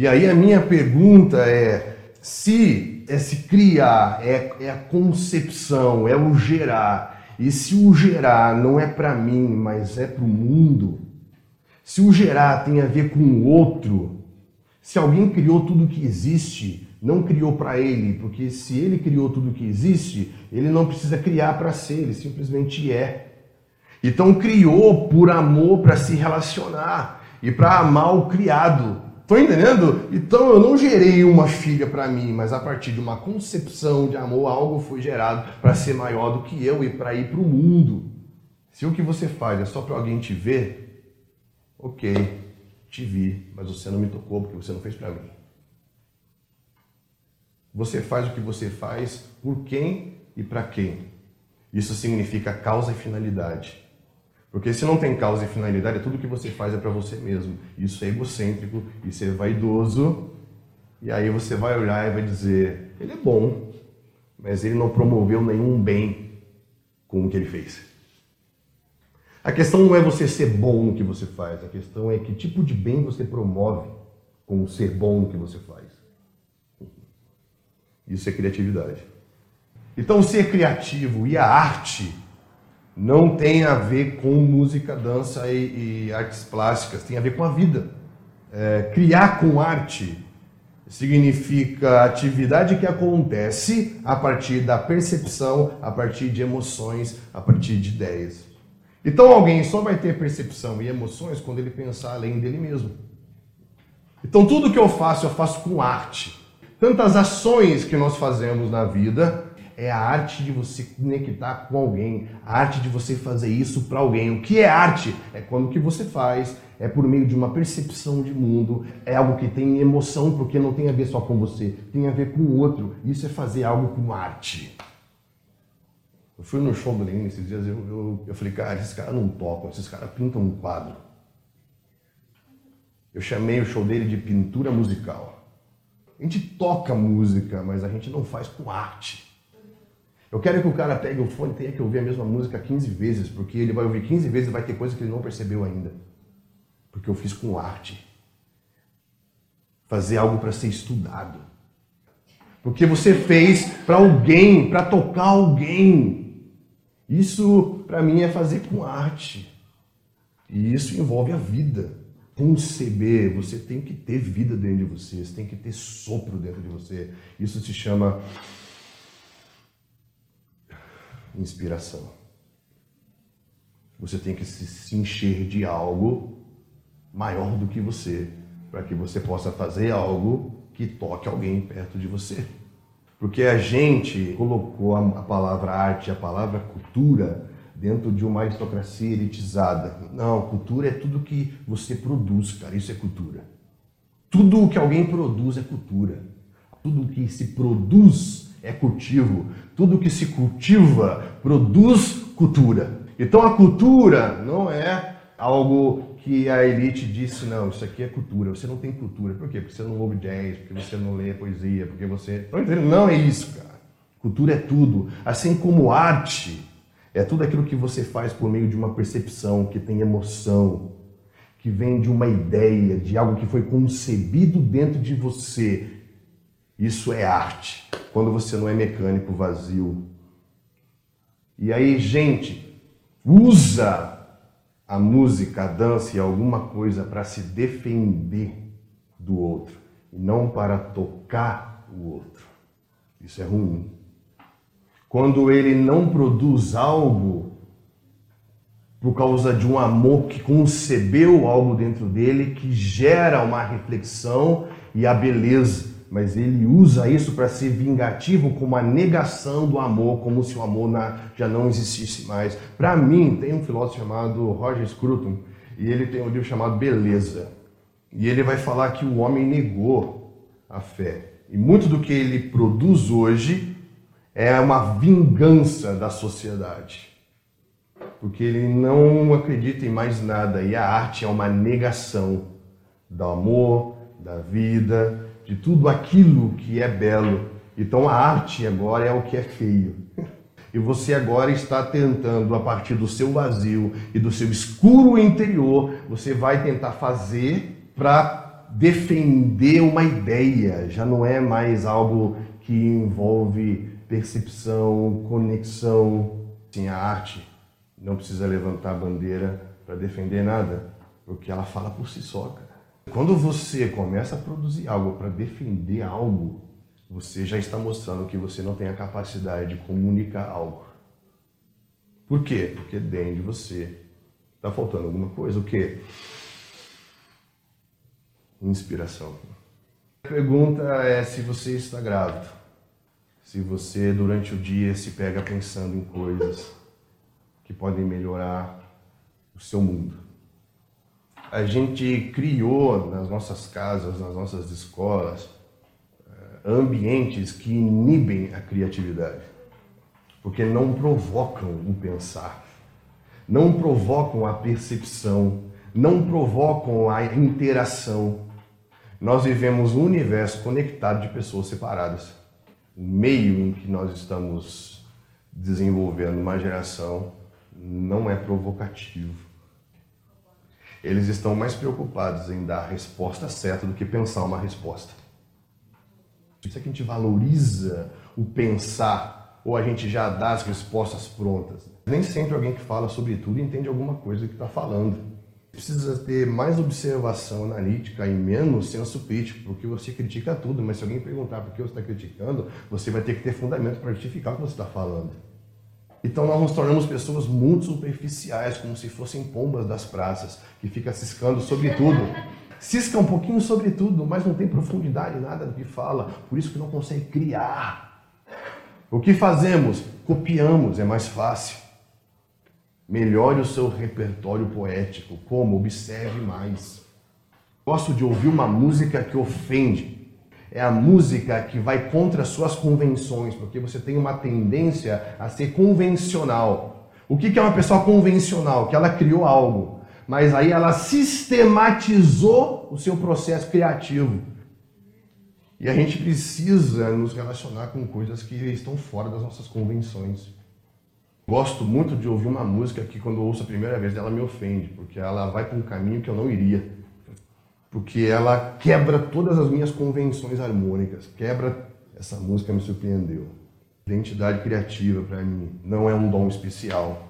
E aí a minha pergunta é: se é se criar é, é a concepção, é o gerar, e se o gerar não é para mim, mas é para o mundo, se o gerar tem a ver com o outro, se alguém criou tudo que existe, não criou para ele, porque se ele criou tudo que existe, ele não precisa criar para ser, ele simplesmente é. Então criou por amor para se relacionar e para amar o criado. Estou entendendo? Então eu não gerei uma filha para mim, mas a partir de uma concepção de amor, algo foi gerado para ser maior do que eu e para ir para o mundo. Se o que você faz é só para alguém te ver, Ok, te vi, mas você não me tocou porque você não fez para mim. Você faz o que você faz por quem e para quem. Isso significa causa e finalidade. Porque se não tem causa e finalidade, tudo que você faz é para você mesmo. Isso é egocêntrico, isso é vaidoso. E aí você vai olhar e vai dizer: ele é bom, mas ele não promoveu nenhum bem com o que ele fez. A questão não é você ser bom no que você faz, a questão é que tipo de bem você promove com o ser bom no que você faz. Isso é criatividade. Então, ser criativo e a arte não tem a ver com música, dança e, e artes plásticas, tem a ver com a vida. É, criar com arte significa atividade que acontece a partir da percepção, a partir de emoções, a partir de ideias. Então alguém só vai ter percepção e emoções quando ele pensar além dele mesmo. Então tudo que eu faço, eu faço com arte. Tantas ações que nós fazemos na vida é a arte de você conectar com alguém, a arte de você fazer isso para alguém. O que é arte? É quando que você faz é por meio de uma percepção de mundo, é algo que tem emoção, porque não tem a ver só com você, tem a ver com o outro. Isso é fazer algo com arte. Eu fui no show do Lenin esses dias eu, eu, eu falei, cara, esses caras não tocam, esses caras pintam um quadro. Eu chamei o show dele de pintura musical. A gente toca música, mas a gente não faz com arte. Eu quero que o cara pegue o fone e tenha que ouvir a mesma música 15 vezes, porque ele vai ouvir 15 vezes e vai ter coisa que ele não percebeu ainda. Porque eu fiz com arte. Fazer algo para ser estudado. Porque você fez para alguém, para tocar alguém. Isso, para mim, é fazer com arte. E isso envolve a vida. Conceber, você tem que ter vida dentro de você, você tem que ter sopro dentro de você. Isso se chama inspiração. Você tem que se encher de algo maior do que você, para que você possa fazer algo que toque alguém perto de você. Porque a gente colocou a palavra arte, a palavra cultura dentro de uma aristocracia elitizada. Não, cultura é tudo que você produz, cara, isso é cultura. Tudo o que alguém produz é cultura. Tudo que se produz é cultivo. Tudo que se cultiva produz cultura. Então a cultura não é algo que a elite disse, não, isso aqui é cultura, você não tem cultura. Por quê? Porque você não ouve jazz, porque você não lê poesia, porque você... Não é isso, cara. Cultura é tudo. Assim como arte é tudo aquilo que você faz por meio de uma percepção, que tem emoção, que vem de uma ideia, de algo que foi concebido dentro de você. Isso é arte. Quando você não é mecânico vazio. E aí, gente, usa a música, a dança e alguma coisa para se defender do outro e não para tocar o outro. Isso é ruim. Quando ele não produz algo por causa de um amor que concebeu algo dentro dele que gera uma reflexão e a beleza mas ele usa isso para ser vingativo com uma negação do amor, como se o amor já não existisse mais. Para mim, tem um filósofo chamado Roger Scruton, e ele tem um livro chamado Beleza. E ele vai falar que o homem negou a fé. E muito do que ele produz hoje é uma vingança da sociedade. Porque ele não acredita em mais nada. E a arte é uma negação do amor, da vida, de tudo aquilo que é belo. Então a arte agora é o que é feio. E você agora está tentando, a partir do seu vazio e do seu escuro interior, você vai tentar fazer para defender uma ideia, já não é mais algo que envolve percepção, conexão. Sim, a arte não precisa levantar bandeira para defender nada, porque ela fala por si só, cara. Quando você começa a produzir algo para defender algo, você já está mostrando que você não tem a capacidade de comunicar algo. Por quê? Porque dentro de você está faltando alguma coisa. O quê? Inspiração. A pergunta é se você está grávido. Se você durante o dia se pega pensando em coisas que podem melhorar o seu mundo. A gente criou nas nossas casas, nas nossas escolas, eh, ambientes que inibem a criatividade, porque não provocam o pensar, não provocam a percepção, não provocam a interação. Nós vivemos um universo conectado de pessoas separadas. O meio em que nós estamos desenvolvendo uma geração não é provocativo eles estão mais preocupados em dar a resposta certa do que pensar uma resposta. Isso é que a gente valoriza o pensar ou a gente já dá as respostas prontas. Nem sempre alguém que fala sobre tudo entende alguma coisa que está falando. Precisa ter mais observação analítica e menos senso crítico, porque você critica tudo, mas se alguém perguntar por que você está criticando, você vai ter que ter fundamento para justificar o que você está falando. Então nós nos tornamos pessoas muito superficiais, como se fossem pombas das praças, que fica ciscando sobre tudo. Cisca um pouquinho sobre tudo, mas não tem profundidade nada do que fala, por isso que não consegue criar. O que fazemos? Copiamos, é mais fácil. Melhore o seu repertório poético. Como? Observe mais. Gosto de ouvir uma música que ofende é a música que vai contra as suas convenções, porque você tem uma tendência a ser convencional. O que é uma pessoa convencional? Que ela criou algo, mas aí ela sistematizou o seu processo criativo. E a gente precisa nos relacionar com coisas que estão fora das nossas convenções. Gosto muito de ouvir uma música que, quando ouço a primeira vez, ela me ofende, porque ela vai para um caminho que eu não iria porque ela quebra todas as minhas convenções harmônicas, quebra. Essa música me surpreendeu. Identidade criativa para mim não é um dom especial,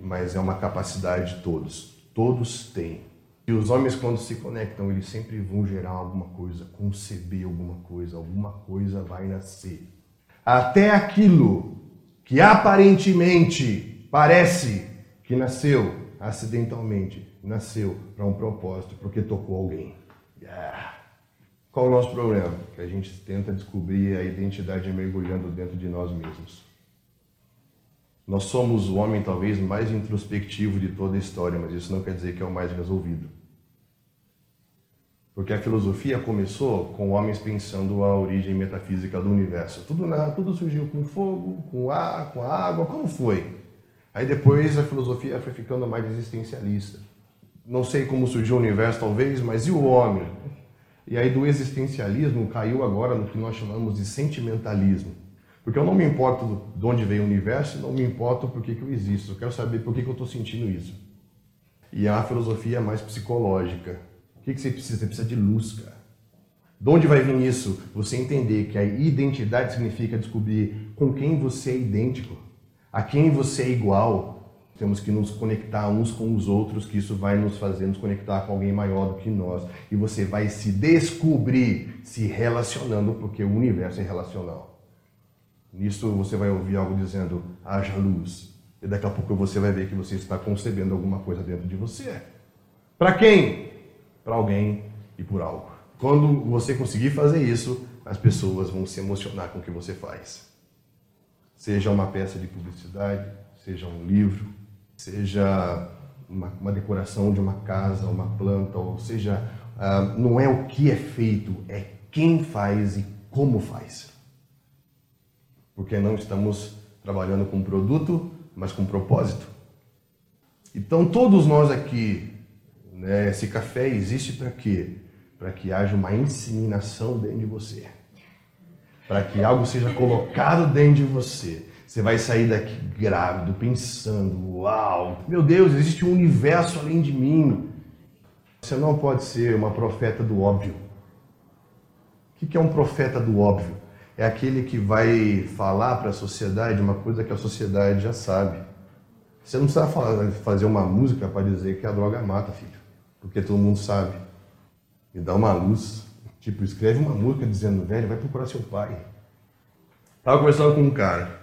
mas é uma capacidade de todos. Todos têm. E os homens, quando se conectam, eles sempre vão gerar alguma coisa, conceber alguma coisa, alguma coisa vai nascer. Até aquilo que aparentemente parece que nasceu acidentalmente nasceu para um propósito, porque tocou alguém. Yeah. Qual o nosso problema? Que a gente tenta descobrir a identidade mergulhando dentro de nós mesmos. Nós somos o homem talvez mais introspectivo de toda a história, mas isso não quer dizer que é o mais resolvido. Porque a filosofia começou com homens pensando a origem metafísica do universo. Tudo, tudo surgiu com fogo, com ar, com água, como foi? Aí depois a filosofia foi ficando mais existencialista não sei como surgiu o universo talvez, mas e o homem? E aí do existencialismo caiu agora no que nós chamamos de sentimentalismo. Porque eu não me importo de onde veio o universo, não me importo por que, que eu existo, eu quero saber por que, que eu estou sentindo isso. E a filosofia é mais psicológica. O que, que você precisa? Você precisa de luz, cara. De onde vai vir isso? Você entender que a identidade significa descobrir com quem você é idêntico, a quem você é igual, temos que nos conectar uns com os outros, que isso vai nos fazer nos conectar com alguém maior do que nós. E você vai se descobrir se relacionando, porque o universo é relacional. Nisso você vai ouvir algo dizendo, haja luz. E daqui a pouco você vai ver que você está concebendo alguma coisa dentro de você. Para quem? Para alguém e por algo. Quando você conseguir fazer isso, as pessoas vão se emocionar com o que você faz. Seja uma peça de publicidade, seja um livro, seja uma, uma decoração de uma casa, uma planta, ou seja, uh, não é o que é feito, é quem faz e como faz. Porque não estamos trabalhando com produto, mas com propósito. Então, todos nós aqui, né, esse café existe para quê? Para que haja uma inseminação dentro de você. Para que algo seja colocado dentro de você você vai sair daqui grávido, pensando: uau, meu Deus, existe um universo além de mim. Você não pode ser uma profeta do óbvio. O que é um profeta do óbvio? É aquele que vai falar para a sociedade uma coisa que a sociedade já sabe. Você não precisa fazer uma música para dizer que a droga mata, filho. Porque todo mundo sabe. E dá uma luz. Tipo, escreve uma música dizendo, velho, vai procurar seu pai. Tava conversando com um cara.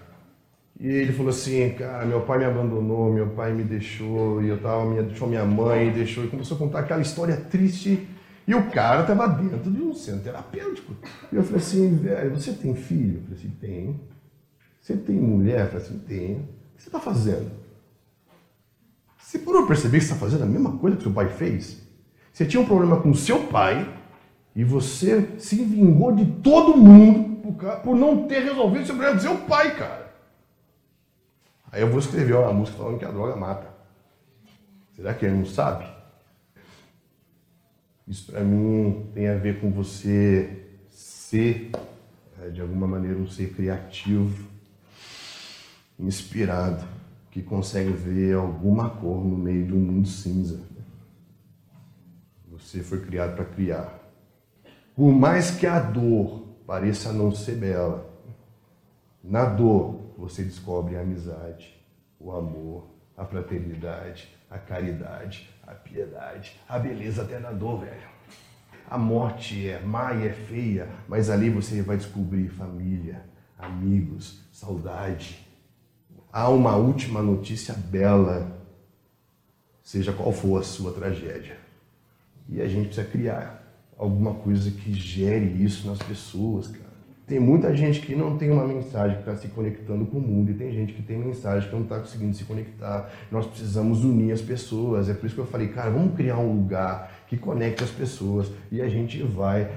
E ele falou assim, cara, meu pai me abandonou, meu pai me deixou, e eu tava, me deixou minha mãe, deixou, e começou a contar aquela história triste. E o cara estava dentro de um centro terapêutico. E eu falei assim, velho, você tem filho? Eu falei assim, tenho. Você tem mulher? Eu falei assim, tenho. O que você está fazendo? Você por perceber que você está fazendo a mesma coisa que seu pai fez? Você tinha um problema com seu pai e você se vingou de todo mundo por não ter resolvido o problema do seu pai, cara. Aí eu vou escrever uma música falando que a droga mata. Será que ele não sabe? Isso para mim tem a ver com você ser, é, de alguma maneira, um ser criativo, inspirado, que consegue ver alguma cor no meio de um mundo cinza. Você foi criado para criar. Por mais que a dor pareça não ser bela, na dor você descobre a amizade, o amor, a fraternidade, a caridade, a piedade, a beleza até na dor, velho. A morte é má e é feia, mas ali você vai descobrir família, amigos, saudade. Há uma última notícia bela, seja qual for a sua tragédia. E a gente precisa criar alguma coisa que gere isso nas pessoas, cara. Tem muita gente que não tem uma mensagem que está se conectando com o mundo e tem gente que tem mensagem que não está conseguindo se conectar. Nós precisamos unir as pessoas. É por isso que eu falei, cara, vamos criar um lugar que conecte as pessoas e a gente vai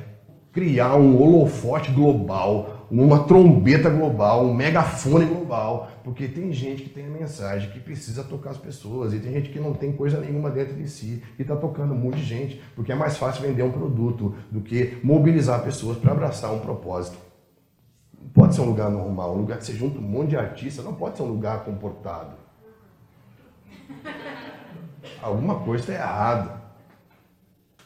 criar um holofote global, uma trombeta global, um megafone global, porque tem gente que tem a mensagem que precisa tocar as pessoas e tem gente que não tem coisa nenhuma dentro de si e está tocando um monte de gente, porque é mais fácil vender um produto do que mobilizar pessoas para abraçar um propósito pode ser um lugar normal, um lugar que você junta um monte de artistas, não pode ser um lugar comportado. Alguma coisa está errada.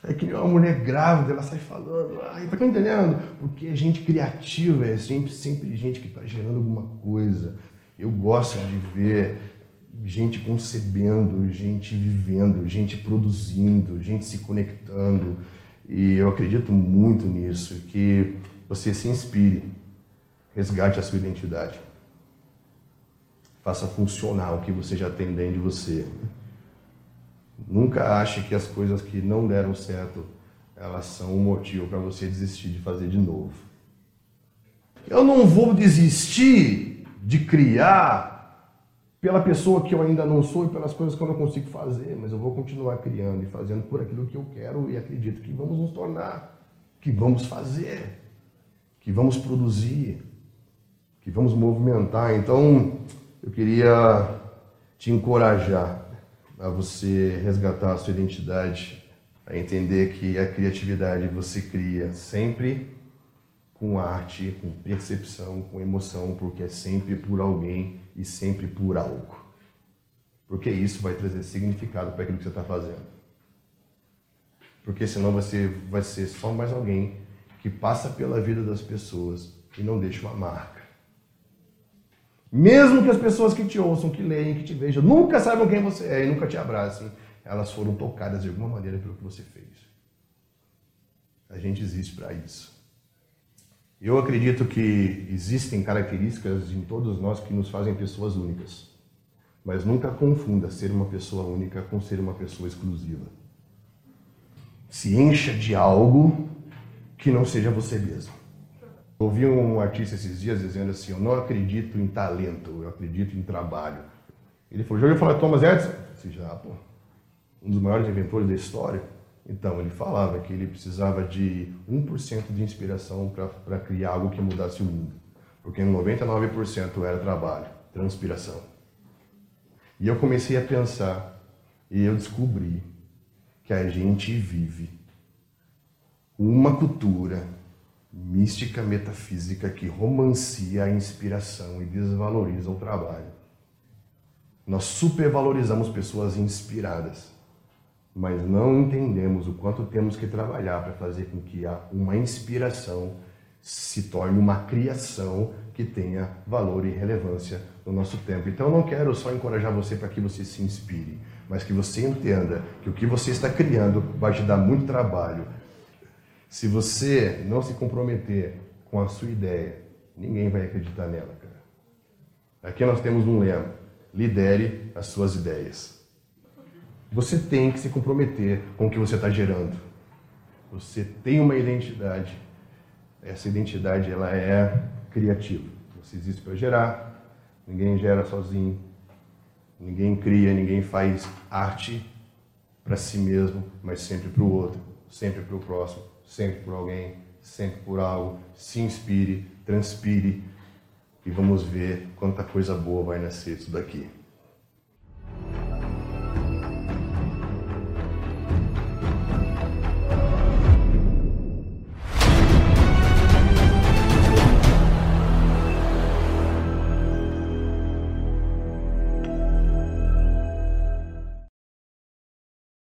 É que uma mulher grávida, ela sai falando, ai, tá entendendo? Porque é gente criativa, é sempre, sempre gente que está gerando alguma coisa. Eu gosto de ver gente concebendo, gente vivendo, gente produzindo, gente se conectando. E eu acredito muito nisso, que você se inspire Resgate a sua identidade. Faça funcionar o que você já tem dentro de você. Nunca ache que as coisas que não deram certo, elas são um motivo para você desistir de fazer de novo. Eu não vou desistir de criar pela pessoa que eu ainda não sou e pelas coisas que eu não consigo fazer, mas eu vou continuar criando e fazendo por aquilo que eu quero e acredito que vamos nos tornar, que vamos fazer, que vamos produzir que vamos movimentar. Então, eu queria te encorajar a você resgatar a sua identidade, a entender que a criatividade você cria sempre com arte, com percepção, com emoção, porque é sempre por alguém e sempre por algo. Porque isso vai trazer significado para aquilo que você está fazendo. Porque senão você vai ser só mais alguém que passa pela vida das pessoas e não deixa uma marca. Mesmo que as pessoas que te ouçam, que leem, que te vejam, nunca saibam quem você é e nunca te abracem, elas foram tocadas de alguma maneira pelo que você fez. A gente existe para isso. Eu acredito que existem características em todos nós que nos fazem pessoas únicas. Mas nunca confunda ser uma pessoa única com ser uma pessoa exclusiva. Se encha de algo que não seja você mesmo. Ouvi um artista esses dias dizendo assim: Eu não acredito em talento, eu acredito em trabalho. Ele falou: Já ouviu falar de Thomas Edison? Disse, já, pô. Um dos maiores inventores da história. Então, ele falava que ele precisava de 1% de inspiração para criar algo que mudasse o mundo. Porque 99% era trabalho, transpiração. E eu comecei a pensar, e eu descobri que a gente vive uma cultura mística metafísica que romancia a inspiração e desvaloriza o trabalho. Nós supervalorizamos pessoas inspiradas. mas não entendemos o quanto temos que trabalhar para fazer com que uma inspiração se torne uma criação que tenha valor e relevância no nosso tempo. Então, eu não quero só encorajar você para que você se inspire, mas que você entenda que o que você está criando vai te dar muito trabalho. Se você não se comprometer com a sua ideia, ninguém vai acreditar nela, cara. Aqui nós temos um lema: lidere as suas ideias. Você tem que se comprometer com o que você está gerando. Você tem uma identidade. Essa identidade ela é criativa. Você existe para gerar. Ninguém gera sozinho. Ninguém cria, ninguém faz arte para si mesmo, mas sempre para o outro, sempre para o próximo, sempre por alguém, sempre por algo. Se inspire, transpire e vamos ver quanta coisa boa vai nascer disso daqui.